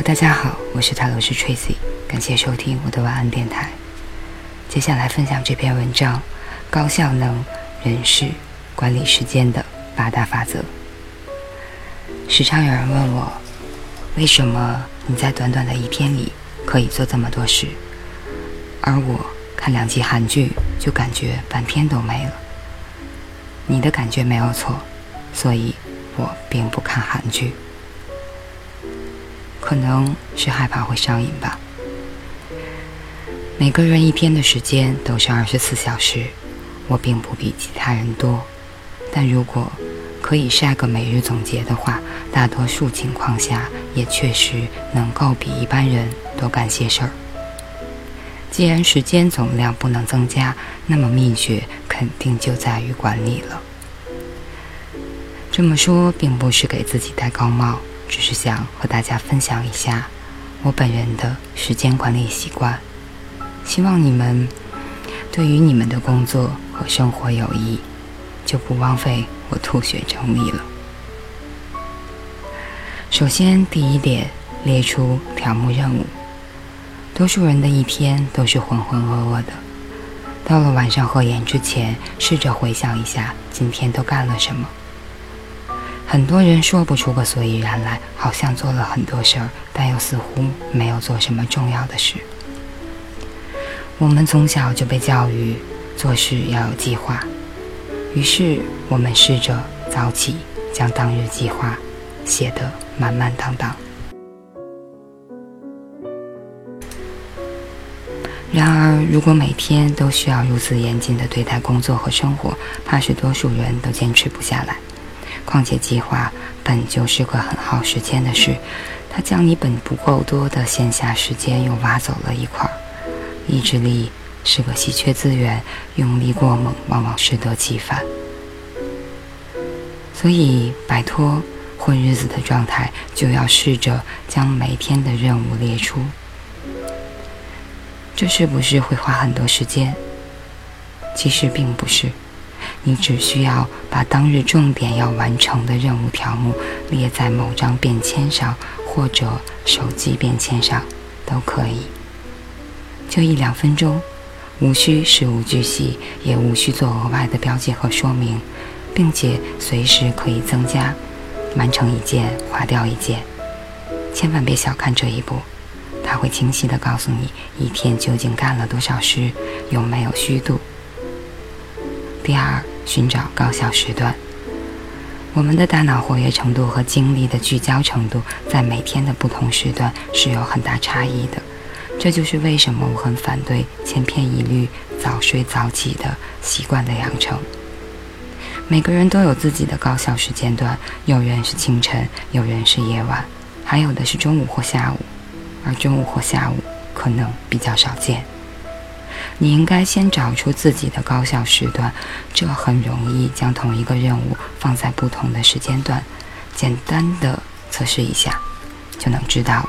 大家好，我是塔罗师 Tracy，感谢收听我的晚安电台。接下来分享这篇文章：高效能人事管理时间的八大法则。时常有人问我，为什么你在短短的一天里可以做这么多事，而我看两集韩剧就感觉半天都没了？你的感觉没有错，所以我并不看韩剧。可能是害怕会上瘾吧。每个人一天的时间都是二十四小时，我并不比其他人多，但如果可以晒个每日总结的话，大多数情况下也确实能够比一般人多干些事儿。既然时间总量不能增加，那么秘诀肯定就在于管理了。这么说并不是给自己戴高帽。只是想和大家分享一下我本人的时间管理习惯，希望你们对于你们的工作和生活有益，就不枉费我吐血整理了。首先，第一点，列出条目任务。多数人的一天都是浑浑噩噩的，到了晚上合眼之前，试着回想一下今天都干了什么。很多人说不出个所以然来，好像做了很多事儿，但又似乎没有做什么重要的事。我们从小就被教育做事要有计划，于是我们试着早起将当日计划写得满满当当。然而，如果每天都需要如此严谨地对待工作和生活，怕是多数人都坚持不下来。况且计划本就是个很耗时间的事，它将你本不够多的闲暇时间又挖走了一块。意志力是个稀缺资源，用力过猛往往适得其反。所以，摆脱混日子的状态，就要试着将每天的任务列出。这是不是会花很多时间？其实并不是。你只需要把当日重点要完成的任务条目列在某张便签上，或者手机便签上，都可以。就一两分钟，无需事无巨细，也无需做额外的标记和说明，并且随时可以增加，完成一件划掉一件。千万别小看这一步，它会清晰地告诉你一天究竟干了多少事，有没有虚度。第二。寻找高效时段。我们的大脑活跃程度和精力的聚焦程度在每天的不同时段是有很大差异的。这就是为什么我很反对千篇一律早睡早起的习惯的养成。每个人都有自己的高效时间段，有人是清晨，有人是夜晚，还有的是中午或下午，而中午或下午可能比较少见。你应该先找出自己的高效时段，这很容易将同一个任务放在不同的时间段，简单的测试一下就能知道了。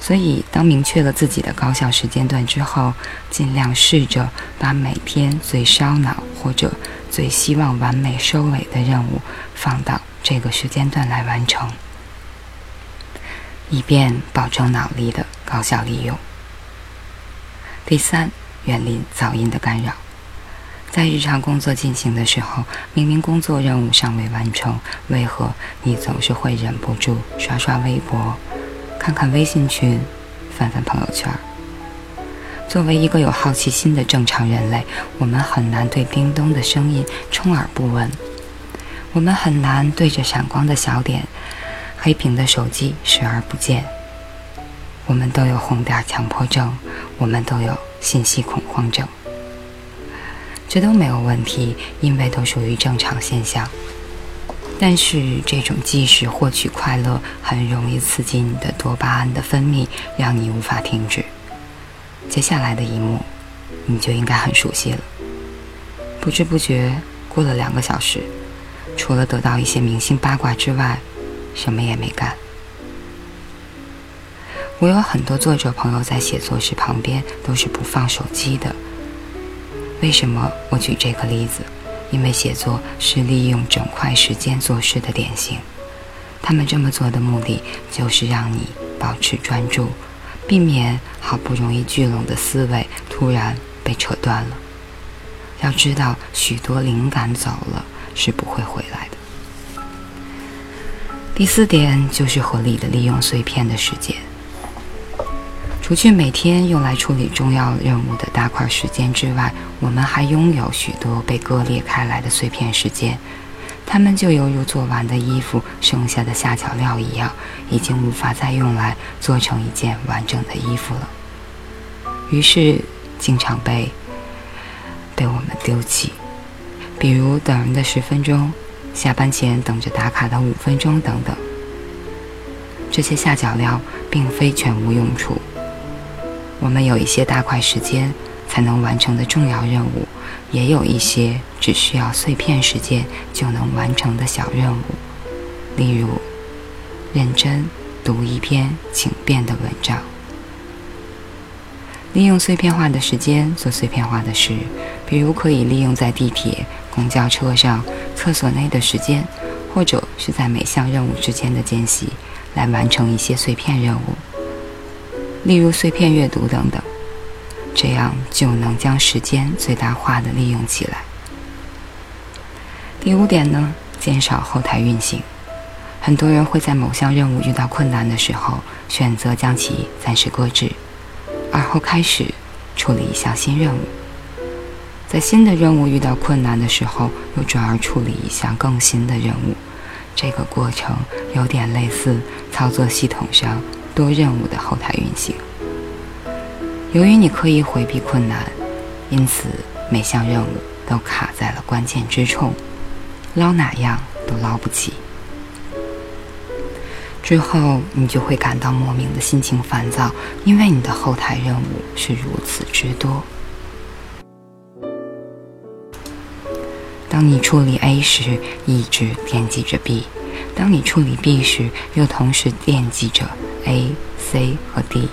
所以，当明确了自己的高效时间段之后，尽量试着把每天最烧脑或者最希望完美收尾的任务放到这个时间段来完成，以便保证脑力的高效利用。第三，远离噪音的干扰。在日常工作进行的时候，明明工作任务尚未完成，为何你总是会忍不住刷刷微博、看看微信群、翻翻朋友圈？作为一个有好奇心的正常人类，我们很难对叮咚的声音充耳不闻，我们很难对着闪光的小点、黑屏的手机视而不见。我们都有红点强迫症，我们都有信息恐慌症，这都没有问题，因为都属于正常现象。但是这种即时获取快乐，很容易刺激你的多巴胺的分泌，让你无法停止。接下来的一幕，你就应该很熟悉了。不知不觉过了两个小时，除了得到一些明星八卦之外，什么也没干。我有很多作者朋友在写作时旁边都是不放手机的。为什么我举这个例子？因为写作是利用整块时间做事的典型。他们这么做的目的就是让你保持专注，避免好不容易聚拢的思维突然被扯断了。要知道，许多灵感走了是不会回来的。第四点就是合理的利用碎片的时间。除去每天用来处理重要任务的大块时间之外，我们还拥有许多被割裂开来的碎片时间。它们就犹如做完的衣服剩下的下脚料一样，已经无法再用来做成一件完整的衣服了。于是，经常被被我们丢弃，比如等人的十分钟，下班前等着打卡的五分钟等等。这些下脚料并非全无用处。我们有一些大块时间才能完成的重要任务，也有一些只需要碎片时间就能完成的小任务。例如，认真读一篇请便的文章，利用碎片化的时间做碎片化的事，比如可以利用在地铁、公交车上、厕所内的时间，或者是在每项任务之间的间隙，来完成一些碎片任务。例如碎片阅读等等，这样就能将时间最大化的利用起来。第五点呢，减少后台运行。很多人会在某项任务遇到困难的时候，选择将其暂时搁置，而后开始处理一项新任务。在新的任务遇到困难的时候，又转而处理一项更新的任务。这个过程有点类似操作系统上。多任务的后台运行。由于你刻意回避困难，因此每项任务都卡在了关键之处，捞哪样都捞不起。之后你就会感到莫名的心情烦躁，因为你的后台任务是如此之多。当你处理 A 时，一直惦记着 B；当你处理 B 时，又同时惦记着。A、C 和 D，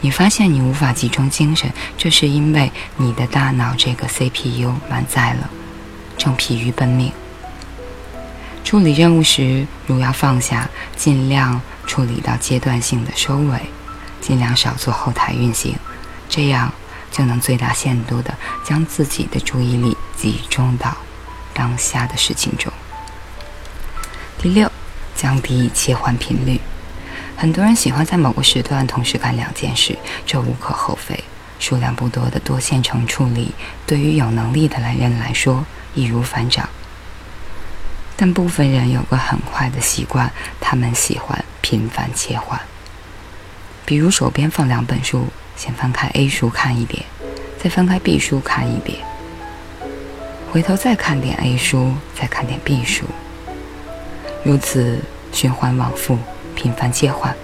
你发现你无法集中精神，这是因为你的大脑这个 CPU 满载了，正疲于奔命。处理任务时，如要放下，尽量处理到阶段性的收尾，尽量少做后台运行，这样就能最大限度地将自己的注意力集中到当下的事情中。第六，降低切换频率。很多人喜欢在某个时段同时干两件事，这无可厚非。数量不多的多线程处理，对于有能力的来人来说易如反掌。但部分人有个很坏的习惯，他们喜欢频繁切换。比如手边放两本书，先翻开 A 书看一遍，再翻开 B 书看一遍，回头再看点 A 书，再看点 B 书，如此循环往复。频繁切换，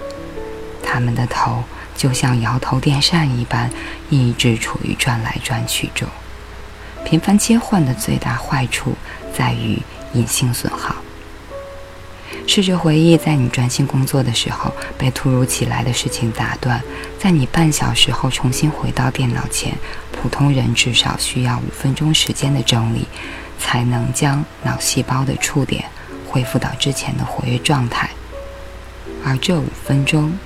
他们的头就像摇头电扇一般，一直处于转来转去中。频繁切换的最大坏处在于隐性损耗。试着回忆，在你专心工作的时候被突如其来的事情打断，在你半小时后重新回到电脑前，普通人至少需要五分钟时间的整理，才能将脑细胞的触点恢复到之前的活跃状态。而这五分钟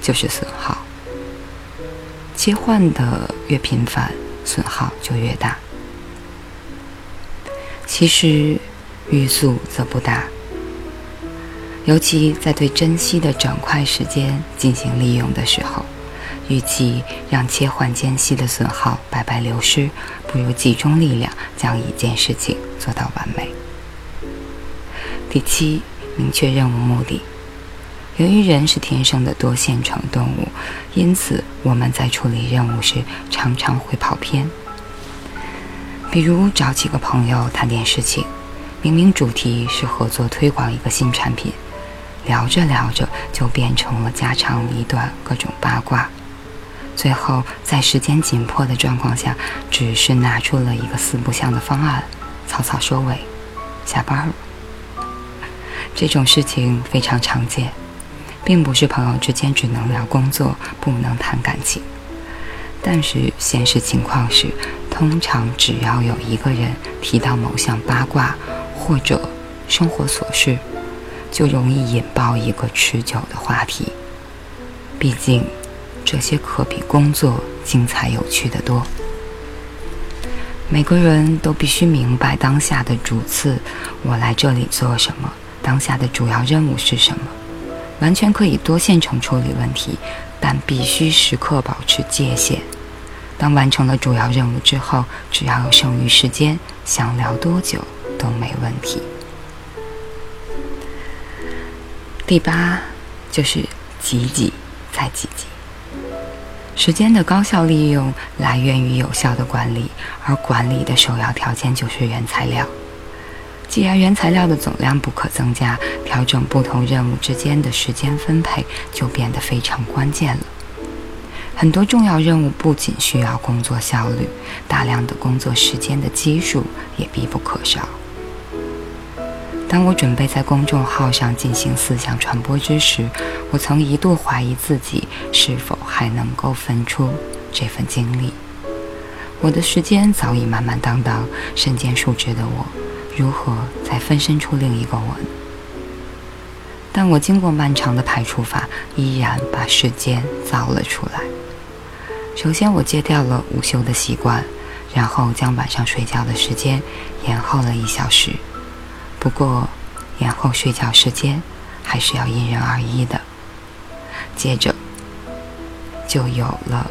就是损耗，切换的越频繁，损耗就越大。其实欲速则不达，尤其在对珍惜的整块时间进行利用的时候，与其让切换间隙的损耗白白流失，不如集中力量将一件事情做到完美。第七，明确任务目的。由于人是天生的多线程动物，因此我们在处理任务时常常会跑偏。比如找几个朋友谈点事情，明明主题是合作推广一个新产品，聊着聊着就变成了家长里短、各种八卦，最后在时间紧迫的状况下，只是拿出了一个四不像的方案，草草收尾，下班了。这种事情非常常见。并不是朋友之间只能聊工作，不能谈感情。但是现实情况是，通常只要有一个人提到某项八卦或者生活琐事，就容易引爆一个持久的话题。毕竟，这些可比工作精彩有趣的多。每个人都必须明白当下的主次，我来这里做什么，当下的主要任务是什么。完全可以多线程处理问题，但必须时刻保持界限。当完成了主要任务之后，只要有剩余时间，想聊多久都没问题。第八，就是急急再急急。时间的高效利用来源于有效的管理，而管理的首要条件就是原材料。既然原材料的总量不可增加，调整不同任务之间的时间分配就变得非常关键了。很多重要任务不仅需要工作效率，大量的工作时间的基数也必不可少。当我准备在公众号上进行思想传播之时，我曾一度怀疑自己是否还能够分出这份精力。我的时间早已满满当当，身兼数职的我，如何再分身出另一个我？但我经过漫长的排除法，依然把时间造了出来。首先，我戒掉了午休的习惯，然后将晚上睡觉的时间延后了一小时。不过，延后睡觉时间还是要因人而异的。接着，就有了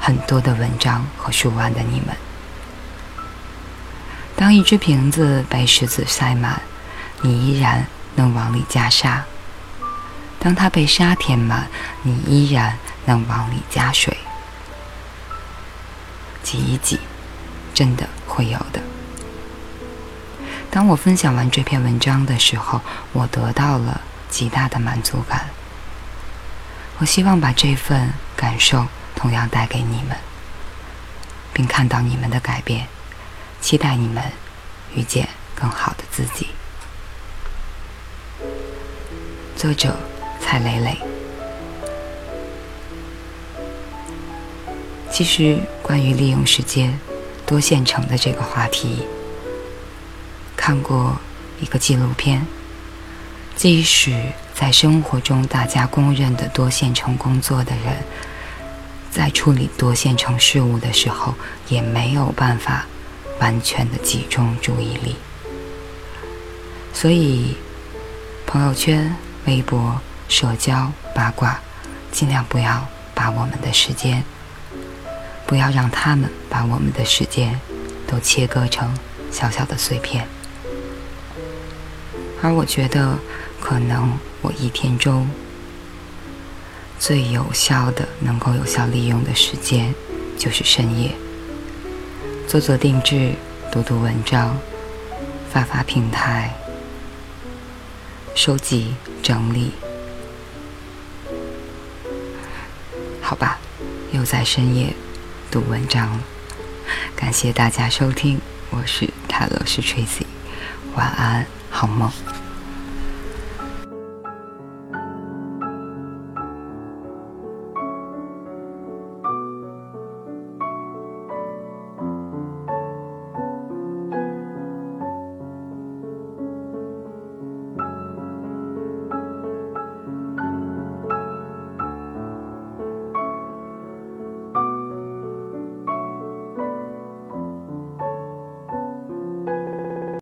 很多的文章和数万的你们。当一只瓶子被石子塞满，你依然能往里加沙；当它被沙填满，你依然能往里加水。挤一挤，真的会有的。当我分享完这篇文章的时候，我得到了极大的满足感。我希望把这份感受同样带给你们，并看到你们的改变，期待你们遇见更好的自己。作者：蔡磊磊。其实，关于利用时间、多线程的这个话题，看过一个纪录片。即使在生活中大家公认的多线程工作的人，在处理多线程事务的时候，也没有办法完全的集中注意力。所以，朋友圈、微博、社交、八卦，尽量不要把我们的时间。不要让他们把我们的时间都切割成小小的碎片。而我觉得，可能我一天中最有效的、能够有效利用的时间，就是深夜，做做定制，读读文章，发发平台，收集整理。好吧，又在深夜。读文章了，感谢大家收听，我是泰勒，是 Tracy，晚安，好梦。